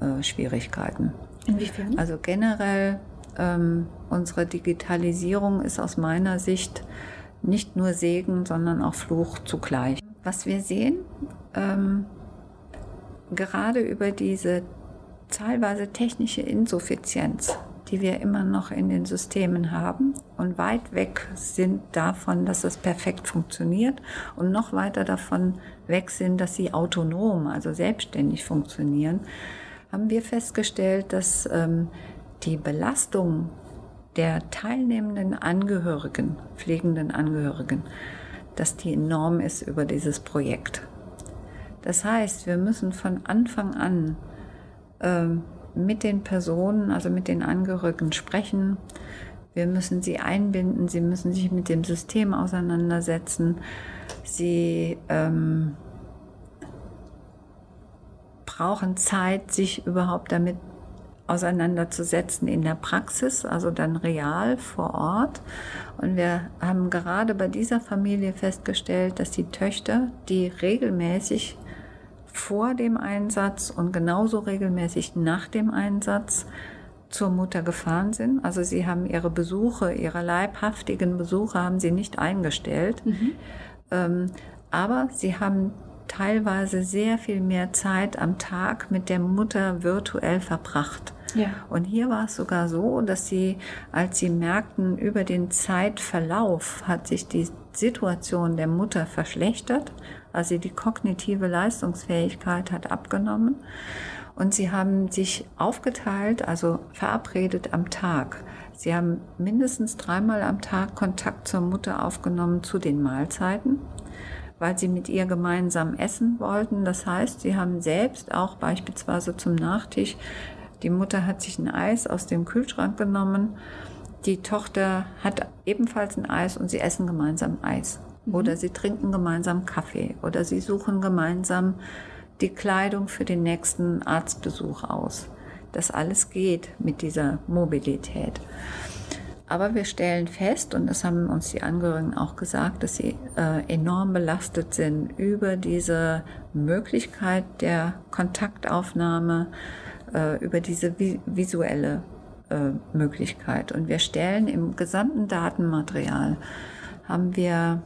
äh, Schwierigkeiten. Inwiefern? Also generell ähm, unsere Digitalisierung ist aus meiner Sicht nicht nur Segen, sondern auch Fluch zugleich. Was wir sehen, ähm, gerade über diese teilweise technische Insuffizienz, die wir immer noch in den Systemen haben und weit weg sind davon, dass es perfekt funktioniert und noch weiter davon weg sind, dass sie autonom, also selbstständig funktionieren, haben wir festgestellt, dass ähm, die Belastung der teilnehmenden Angehörigen, pflegenden Angehörigen, dass die enorm ist über dieses Projekt. Das heißt, wir müssen von Anfang an äh, mit den Personen, also mit den Angehörigen sprechen. Wir müssen sie einbinden, sie müssen sich mit dem System auseinandersetzen. Sie ähm, brauchen Zeit, sich überhaupt damit auseinanderzusetzen in der Praxis, also dann real vor Ort. Und wir haben gerade bei dieser Familie festgestellt, dass die Töchter, die regelmäßig vor dem Einsatz und genauso regelmäßig nach dem Einsatz zur Mutter gefahren sind. Also sie haben ihre Besuche, ihre leibhaftigen Besuche haben sie nicht eingestellt. Mhm. Ähm, aber sie haben teilweise sehr viel mehr Zeit am Tag mit der Mutter virtuell verbracht. Ja. Und hier war es sogar so, dass sie, als sie merkten, über den Zeitverlauf hat sich die Situation der Mutter verschlechtert, also die kognitive Leistungsfähigkeit hat abgenommen und sie haben sich aufgeteilt, also verabredet am Tag. Sie haben mindestens dreimal am Tag Kontakt zur Mutter aufgenommen zu den Mahlzeiten weil sie mit ihr gemeinsam essen wollten. Das heißt, sie haben selbst auch beispielsweise zum Nachtisch die Mutter hat sich ein Eis aus dem Kühlschrank genommen. Die Tochter hat ebenfalls ein Eis und sie essen gemeinsam Eis. Mhm. Oder sie trinken gemeinsam Kaffee. Oder sie suchen gemeinsam die Kleidung für den nächsten Arztbesuch aus. Das alles geht mit dieser Mobilität. Aber wir stellen fest, und das haben uns die Angehörigen auch gesagt, dass sie äh, enorm belastet sind über diese Möglichkeit der Kontaktaufnahme, äh, über diese visuelle äh, Möglichkeit. Und wir stellen im gesamten Datenmaterial, haben wir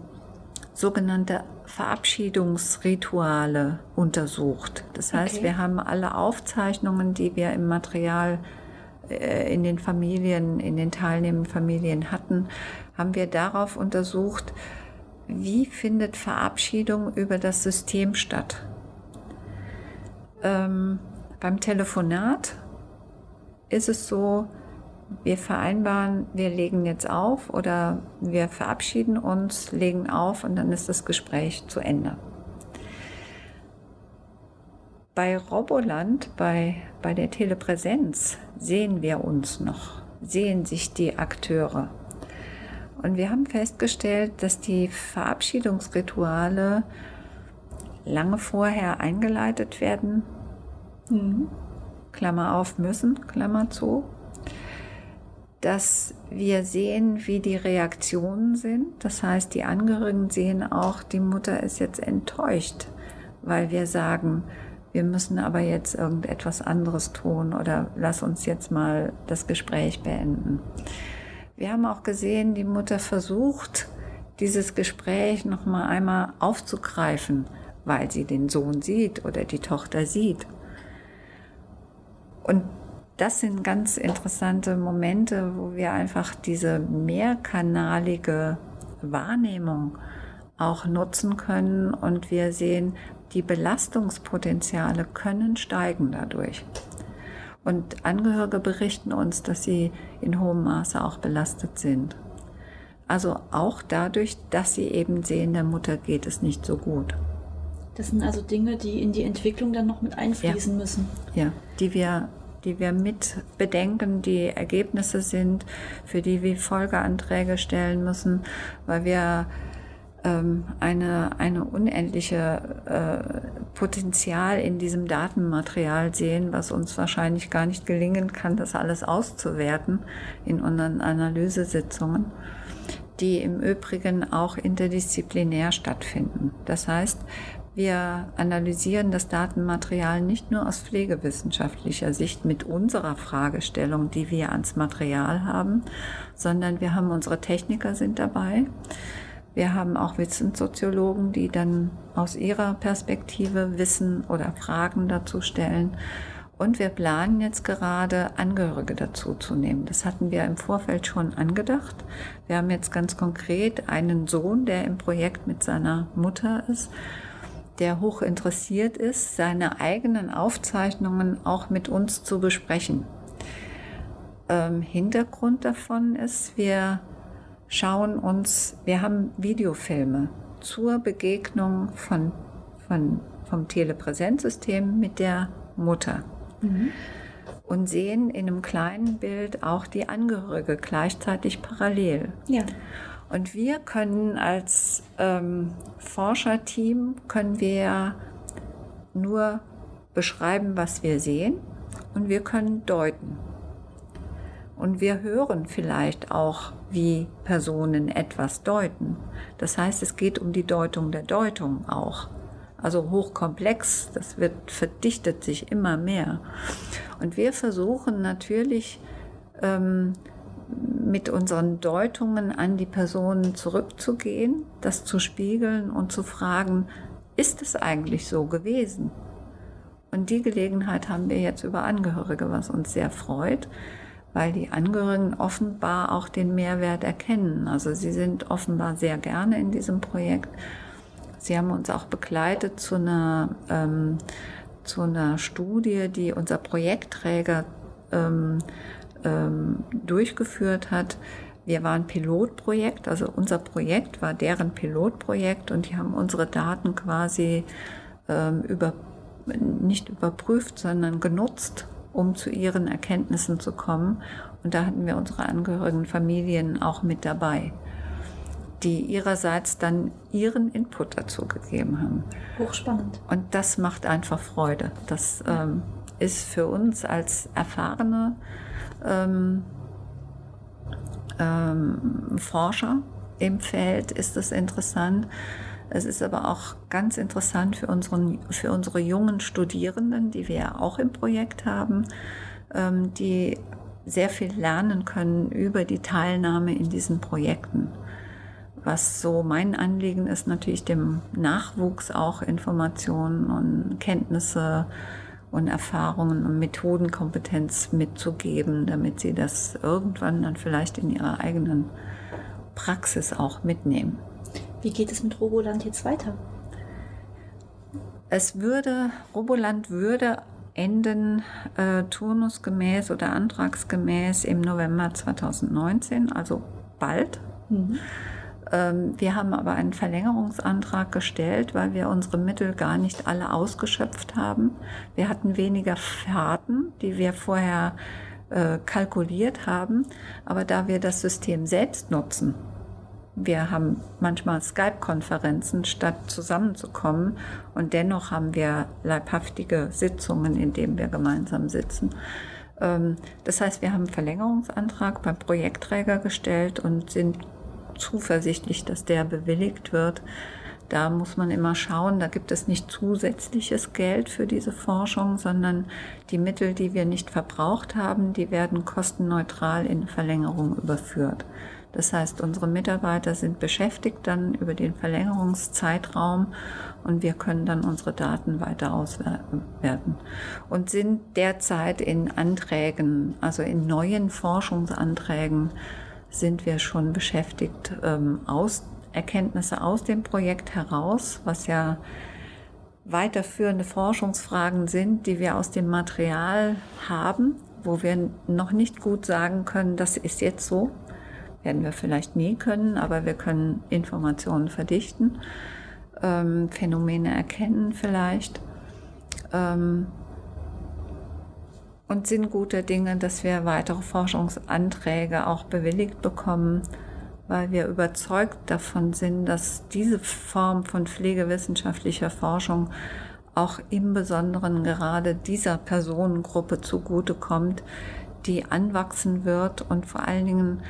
sogenannte Verabschiedungsrituale untersucht. Das heißt, okay. wir haben alle Aufzeichnungen, die wir im Material in den Familien, in den teilnehmenden Familien hatten, haben wir darauf untersucht, wie findet Verabschiedung über das System statt. Ähm, beim Telefonat ist es so, wir vereinbaren, wir legen jetzt auf oder wir verabschieden uns, legen auf und dann ist das Gespräch zu Ende. Bei Roboland, bei, bei der Telepräsenz, sehen wir uns noch, sehen sich die Akteure. Und wir haben festgestellt, dass die Verabschiedungsrituale lange vorher eingeleitet werden Mhm. Klammer auf müssen, Klammer zu, dass wir sehen, wie die Reaktionen sind. Das heißt, die Angehörigen sehen auch, die Mutter ist jetzt enttäuscht, weil wir sagen, wir müssen aber jetzt irgendetwas anderes tun oder lass uns jetzt mal das Gespräch beenden. Wir haben auch gesehen, die Mutter versucht, dieses Gespräch noch mal einmal aufzugreifen, weil sie den Sohn sieht oder die Tochter sieht. Und das sind ganz interessante Momente, wo wir einfach diese mehrkanalige Wahrnehmung auch nutzen können und wir sehen, die Belastungspotenziale können steigen dadurch. Und Angehörige berichten uns, dass sie in hohem Maße auch belastet sind. Also auch dadurch, dass sie eben sehen, der Mutter geht es nicht so gut. Das sind also Dinge, die in die Entwicklung dann noch mit einfließen ja. müssen. Ja, die wir, die wir mit bedenken, die Ergebnisse sind, für die wir Folgeanträge stellen müssen, weil wir ähm, eine, eine unendliche äh, Potenzial in diesem Datenmaterial sehen, was uns wahrscheinlich gar nicht gelingen kann, das alles auszuwerten in unseren Analysesitzungen, die im Übrigen auch interdisziplinär stattfinden. Das heißt, wir analysieren das Datenmaterial nicht nur aus pflegewissenschaftlicher Sicht mit unserer Fragestellung, die wir ans Material haben, sondern wir haben unsere Techniker sind dabei. Wir haben auch Wissenssoziologen, die dann aus ihrer Perspektive Wissen oder Fragen dazu stellen. Und wir planen jetzt gerade, Angehörige dazu zu nehmen. Das hatten wir im Vorfeld schon angedacht. Wir haben jetzt ganz konkret einen Sohn, der im Projekt mit seiner Mutter ist, der hoch interessiert ist, seine eigenen Aufzeichnungen auch mit uns zu besprechen. Ähm, Hintergrund davon ist, wir schauen uns, wir haben Videofilme zur Begegnung von, von, vom Telepräsenzsystem mit der Mutter. Mhm. Und sehen in einem kleinen Bild auch die Angehörige gleichzeitig parallel. Ja. Und wir können als ähm, Forscherteam, können wir nur beschreiben, was wir sehen und wir können deuten. Und wir hören vielleicht auch, wie Personen etwas deuten. Das heißt, es geht um die Deutung der Deutung auch. Also hochkomplex, das wird verdichtet sich immer mehr. Und wir versuchen natürlich ähm, mit unseren Deutungen an die Personen zurückzugehen, das zu spiegeln und zu fragen, ist es eigentlich so gewesen? Und die Gelegenheit haben wir jetzt über Angehörige, was uns sehr freut weil die Angehörigen offenbar auch den Mehrwert erkennen. Also sie sind offenbar sehr gerne in diesem Projekt. Sie haben uns auch begleitet zu einer, ähm, zu einer Studie, die unser Projektträger ähm, ähm, durchgeführt hat. Wir waren Pilotprojekt, also unser Projekt war deren Pilotprojekt und die haben unsere Daten quasi ähm, über, nicht überprüft, sondern genutzt um zu ihren Erkenntnissen zu kommen. Und da hatten wir unsere Angehörigen Familien auch mit dabei, die ihrerseits dann ihren Input dazu gegeben haben. Hochspannend. Und das macht einfach Freude. Das ähm, ist für uns als erfahrene ähm, ähm, Forscher im Feld ist es interessant, es ist aber auch ganz interessant für, unseren, für unsere jungen Studierenden, die wir ja auch im Projekt haben, ähm, die sehr viel lernen können über die Teilnahme in diesen Projekten. Was so mein Anliegen ist, natürlich dem Nachwuchs auch Informationen und Kenntnisse und Erfahrungen und Methodenkompetenz mitzugeben, damit sie das irgendwann dann vielleicht in ihrer eigenen Praxis auch mitnehmen. Wie geht es mit Roboland jetzt weiter? Es würde, Roboland würde enden äh, turnusgemäß oder antragsgemäß im November 2019, also bald. Mhm. Ähm, wir haben aber einen Verlängerungsantrag gestellt, weil wir unsere Mittel gar nicht alle ausgeschöpft haben. Wir hatten weniger Fahrten, die wir vorher äh, kalkuliert haben, aber da wir das System selbst nutzen, wir haben manchmal Skype-Konferenzen, statt zusammenzukommen. Und dennoch haben wir leibhaftige Sitzungen, in denen wir gemeinsam sitzen. Ähm, das heißt, wir haben einen Verlängerungsantrag beim Projektträger gestellt und sind zuversichtlich, dass der bewilligt wird. Da muss man immer schauen, da gibt es nicht zusätzliches Geld für diese Forschung, sondern die Mittel, die wir nicht verbraucht haben, die werden kostenneutral in Verlängerung überführt. Das heißt, unsere Mitarbeiter sind beschäftigt dann über den Verlängerungszeitraum und wir können dann unsere Daten weiter auswerten und sind derzeit in Anträgen, also in neuen Forschungsanträgen sind wir schon beschäftigt, ähm, aus, Erkenntnisse aus dem Projekt heraus, was ja weiterführende Forschungsfragen sind, die wir aus dem Material haben, wo wir noch nicht gut sagen können, das ist jetzt so, werden wir vielleicht nie können, aber wir können Informationen verdichten, ähm, Phänomene erkennen vielleicht ähm, und sind guter Dinge, dass wir weitere Forschungsanträge auch bewilligt bekommen, weil wir überzeugt davon sind, dass diese Form von pflegewissenschaftlicher Forschung auch im Besonderen gerade dieser Personengruppe zugutekommt, die anwachsen wird und vor allen Dingen,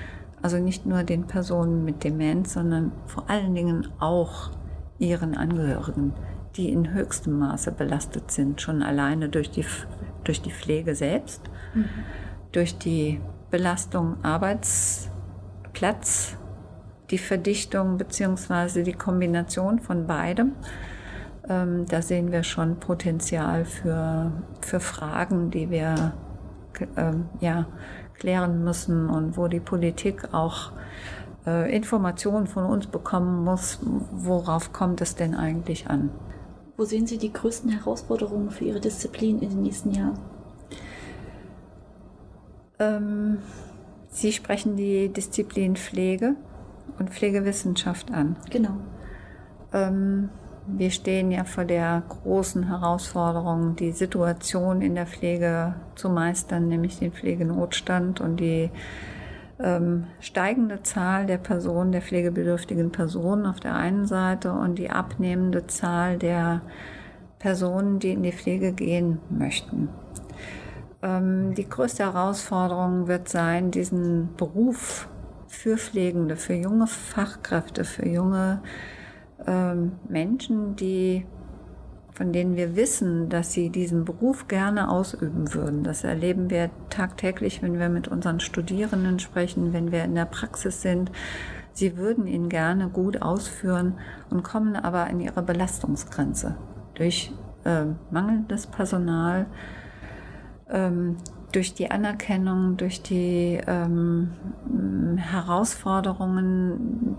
also nicht nur den Personen mit Demenz, sondern vor allen Dingen auch ihren Angehörigen, die in höchstem Maße belastet sind, schon alleine durch die, durch die Pflege selbst, mhm. durch die Belastung Arbeitsplatz, die Verdichtung bzw. die Kombination von beidem. Ähm, da sehen wir schon Potenzial für, für Fragen, die wir ähm, ja, klären müssen und wo die Politik auch äh, Informationen von uns bekommen muss, worauf kommt es denn eigentlich an. Wo sehen Sie die größten Herausforderungen für Ihre Disziplin in den nächsten Jahren? Ähm, Sie sprechen die Disziplin Pflege und Pflegewissenschaft an. Genau. Ähm, wir stehen ja vor der großen Herausforderung, die Situation in der Pflege zu meistern, nämlich den Pflegenotstand und die ähm, steigende Zahl der Personen, der pflegebedürftigen Personen auf der einen Seite und die abnehmende Zahl der Personen, die in die Pflege gehen möchten. Ähm, die größte Herausforderung wird sein, diesen Beruf für Pflegende, für junge Fachkräfte, für junge ähm, Menschen, die von denen wir wissen, dass sie diesen Beruf gerne ausüben würden. Das erleben wir tagtäglich, wenn wir mit unseren Studierenden sprechen, wenn wir in der Praxis sind. Sie würden ihn gerne gut ausführen und kommen aber in ihre Belastungsgrenze durch äh, mangelndes Personal, ähm, durch die Anerkennung, durch die ähm, Herausforderungen,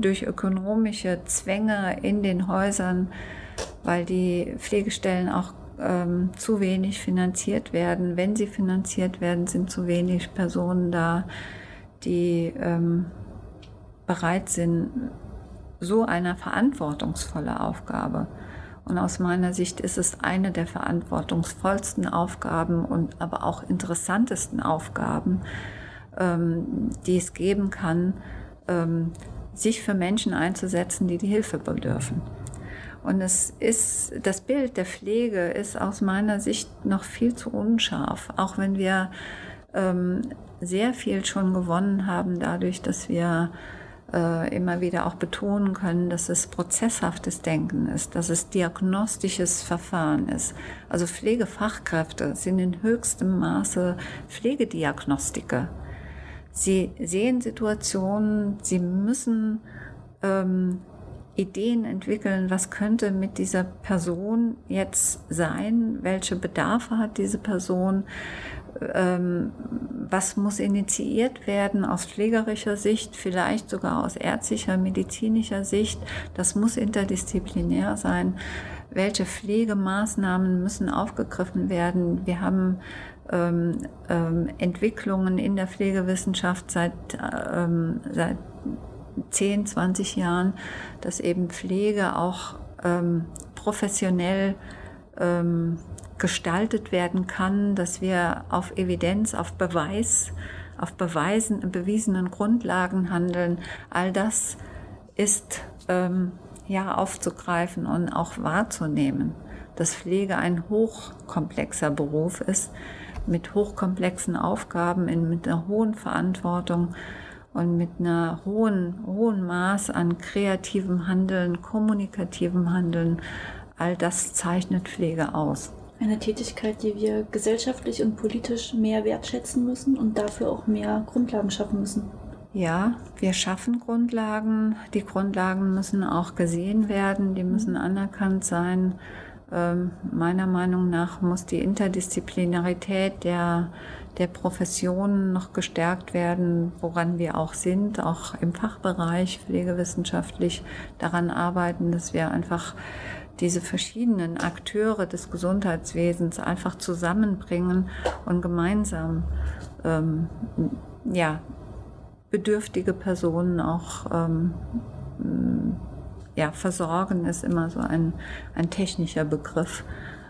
durch ökonomische Zwänge in den Häusern, weil die Pflegestellen auch ähm, zu wenig finanziert werden. Wenn sie finanziert werden, sind zu wenig Personen da, die ähm, bereit sind, so eine verantwortungsvolle Aufgabe und aus meiner Sicht ist es eine der verantwortungsvollsten Aufgaben und aber auch interessantesten Aufgaben, ähm, die es geben kann, ähm, sich für Menschen einzusetzen, die die Hilfe bedürfen. Und es ist, das Bild der Pflege ist aus meiner Sicht noch viel zu unscharf, auch wenn wir ähm, sehr viel schon gewonnen haben dadurch, dass wir äh, immer wieder auch betonen können, dass es prozesshaftes Denken ist, dass es diagnostisches Verfahren ist. Also Pflegefachkräfte sind in höchstem Maße Pflegediagnostiker. Sie sehen Situationen, sie müssen ähm, Ideen entwickeln, was könnte mit dieser Person jetzt sein, welche Bedarfe hat diese Person, ähm, was muss initiiert werden aus pflegerischer Sicht, vielleicht sogar aus ärztlicher, medizinischer Sicht. Das muss interdisziplinär sein. Welche Pflegemaßnahmen müssen aufgegriffen werden? Wir haben ähm, ähm, Entwicklungen in der Pflegewissenschaft seit, ähm, seit 10, 20 Jahren, dass eben Pflege auch ähm, professionell ähm, gestaltet werden kann, dass wir auf Evidenz, auf Beweis, auf Beweisen, bewiesenen Grundlagen handeln. All das ist ähm, ja aufzugreifen und auch wahrzunehmen, dass Pflege ein hochkomplexer Beruf ist mit hochkomplexen Aufgaben, in, mit einer hohen Verantwortung und mit einer hohen, hohen Maß an kreativem Handeln, kommunikativem Handeln. All das zeichnet Pflege aus. Eine Tätigkeit, die wir gesellschaftlich und politisch mehr wertschätzen müssen und dafür auch mehr Grundlagen schaffen müssen. Ja, wir schaffen Grundlagen. Die Grundlagen müssen auch gesehen werden, die müssen anerkannt sein. Ähm, meiner Meinung nach muss die Interdisziplinarität der, der Professionen noch gestärkt werden, woran wir auch sind, auch im Fachbereich pflegewissenschaftlich daran arbeiten, dass wir einfach diese verschiedenen Akteure des Gesundheitswesens einfach zusammenbringen und gemeinsam ähm, ja, bedürftige Personen auch ähm, ja, versorgen ist immer so ein, ein technischer Begriff,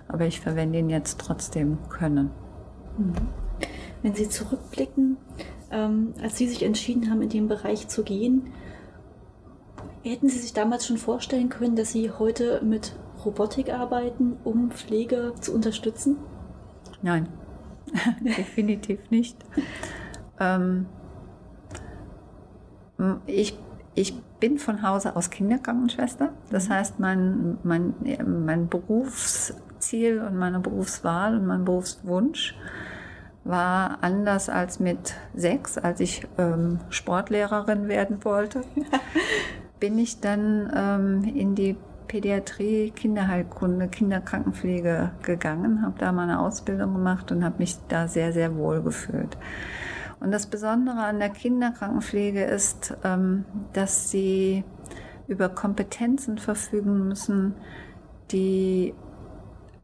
aber ich verwende ihn jetzt trotzdem können. Mhm. Wenn Sie zurückblicken, ähm, als Sie sich entschieden haben, in den Bereich zu gehen, hätten Sie sich damals schon vorstellen können, dass Sie heute mit Robotik arbeiten, um Pflege zu unterstützen? Nein, *laughs* definitiv nicht. Ähm, ich, ich bin von Hause aus Kinderkrankenschwester. Das mhm. heißt, mein, mein, mein Berufsziel und meine Berufswahl und mein Berufswunsch war anders als mit sechs, als ich ähm, Sportlehrerin werden wollte, *laughs* bin ich dann ähm, in die Pädiatrie, Kinderheilkunde, Kinderkrankenpflege gegangen, habe da meine Ausbildung gemacht und habe mich da sehr, sehr wohl gefühlt. Und das Besondere an der Kinderkrankenpflege ist, ähm, dass sie über Kompetenzen verfügen müssen, die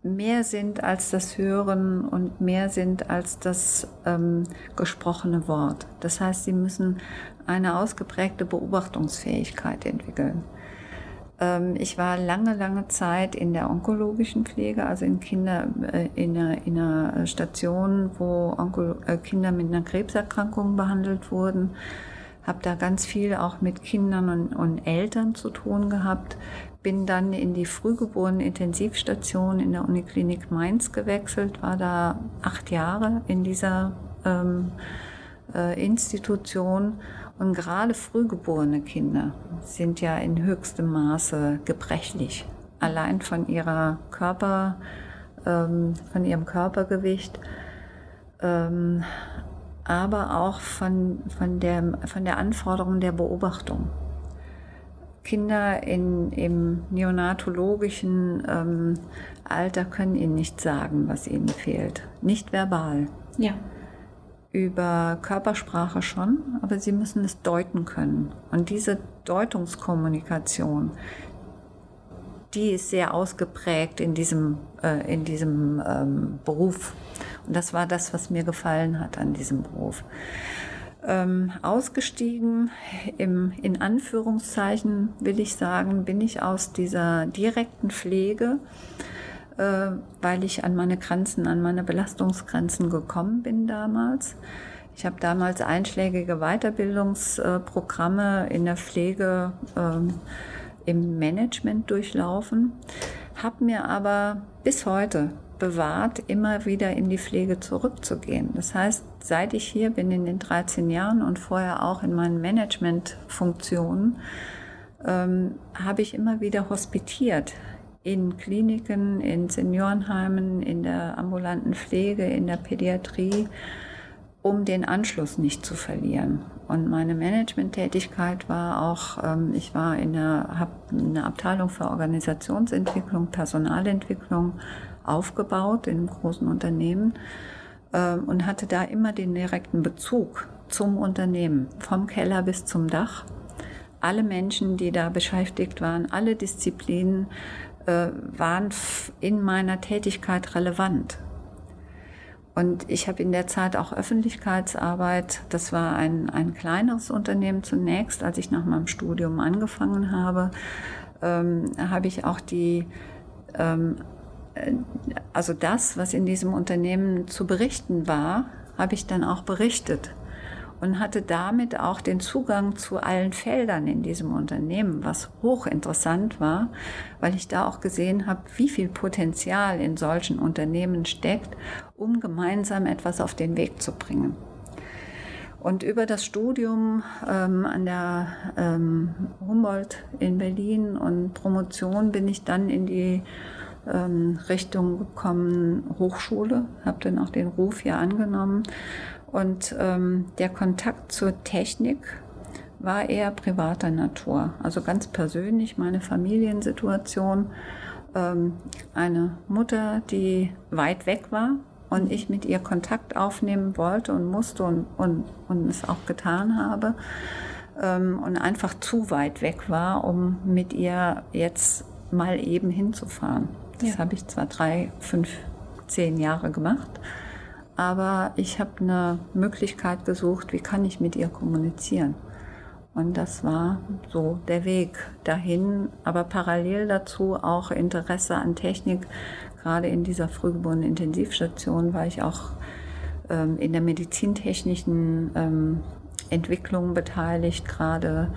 mehr sind als das Hören und mehr sind als das ähm, gesprochene Wort. Das heißt, sie müssen eine ausgeprägte Beobachtungsfähigkeit entwickeln. Ähm, ich war lange, lange Zeit in der onkologischen Pflege, also in Kinder äh, in einer, in einer Station, wo Onko äh, Kinder mit einer Krebserkrankung behandelt wurden. Habe da ganz viel auch mit Kindern und, und Eltern zu tun gehabt. Bin dann in die frühgeborenen Intensivstation in der Uniklinik Mainz gewechselt, war da acht Jahre in dieser ähm, äh, Institution und gerade frühgeborene Kinder sind ja in höchstem Maße gebrechlich. Allein von ihrer Körper, ähm, von ihrem Körpergewicht, ähm, aber auch von, von, der, von der Anforderung der Beobachtung. Kinder in, im neonatologischen ähm, Alter können ihnen nicht sagen, was ihnen fehlt. Nicht verbal. Ja über Körpersprache schon, aber sie müssen es deuten können. Und diese Deutungskommunikation, die ist sehr ausgeprägt in diesem, äh, in diesem ähm, Beruf. Und das war das, was mir gefallen hat an diesem Beruf. Ähm, ausgestiegen, im, in Anführungszeichen will ich sagen, bin ich aus dieser direkten Pflege äh, weil ich an meine Grenzen, an meine Belastungsgrenzen gekommen bin damals. Ich habe damals einschlägige Weiterbildungsprogramme in der Pflege ähm, im Management durchlaufen, habe mir aber bis heute bewahrt, immer wieder in die Pflege zurückzugehen. Das heißt, seit ich hier bin in den 13 Jahren und vorher auch in meinen Managementfunktionen, ähm, habe ich immer wieder hospitiert in Kliniken, in Seniorenheimen, in der ambulanten Pflege, in der Pädiatrie, um den Anschluss nicht zu verlieren. Und meine Managementtätigkeit war auch, ähm, ich war in der, habe eine Abteilung für Organisationsentwicklung, Personalentwicklung aufgebaut in einem großen Unternehmen ähm, und hatte da immer den direkten Bezug zum Unternehmen, vom Keller bis zum Dach. Alle Menschen, die da beschäftigt waren, alle Disziplinen, waren in meiner Tätigkeit relevant. Und ich habe in der Zeit auch Öffentlichkeitsarbeit, das war ein, ein kleineres Unternehmen zunächst, als ich nach meinem Studium angefangen habe, ähm, habe ich auch die, ähm, äh, also das, was in diesem Unternehmen zu berichten war, habe ich dann auch berichtet und hatte damit auch den Zugang zu allen Feldern in diesem Unternehmen, was hochinteressant war, weil ich da auch gesehen habe, wie viel Potenzial in solchen Unternehmen steckt, um gemeinsam etwas auf den Weg zu bringen. Und über das Studium ähm, an der ähm, Humboldt in Berlin und Promotion bin ich dann in die ähm, Richtung gekommen, Hochschule, habe dann auch den Ruf hier angenommen und ähm, der Kontakt zur Technik war eher privater Natur, also ganz persönlich meine Familiensituation. Ähm, eine Mutter, die weit weg war und ich mit ihr Kontakt aufnehmen wollte und musste und, und, und es auch getan habe ähm, und einfach zu weit weg war, um mit ihr jetzt mal eben hinzufahren. Das ja. habe ich zwar drei, fünf, zehn Jahre gemacht aber ich habe eine Möglichkeit gesucht, wie kann ich mit ihr kommunizieren. Und das war so der Weg dahin, aber parallel dazu auch Interesse an Technik. Gerade in dieser frühgeborenen Intensivstation war ich auch ähm, in der medizintechnischen ähm, Entwicklung beteiligt, gerade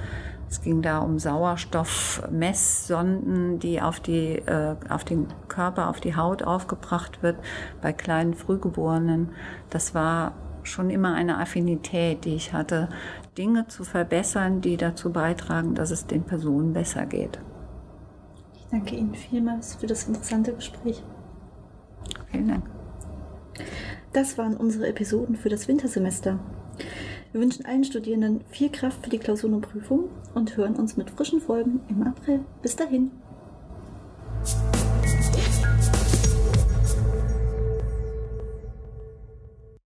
es ging da um Sauerstoffmesssonden, die auf, die, äh, auf den Körper, auf die Haut aufgebracht wird bei kleinen Frühgeborenen. Das war schon immer eine Affinität, die ich hatte, Dinge zu verbessern, die dazu beitragen, dass es den Personen besser geht. Ich danke Ihnen vielmals für das interessante Gespräch. Vielen Dank. Das waren unsere Episoden für das Wintersemester. Wir wünschen allen Studierenden viel Kraft für die Klausuren und Prüfungen und hören uns mit frischen Folgen im April. Bis dahin.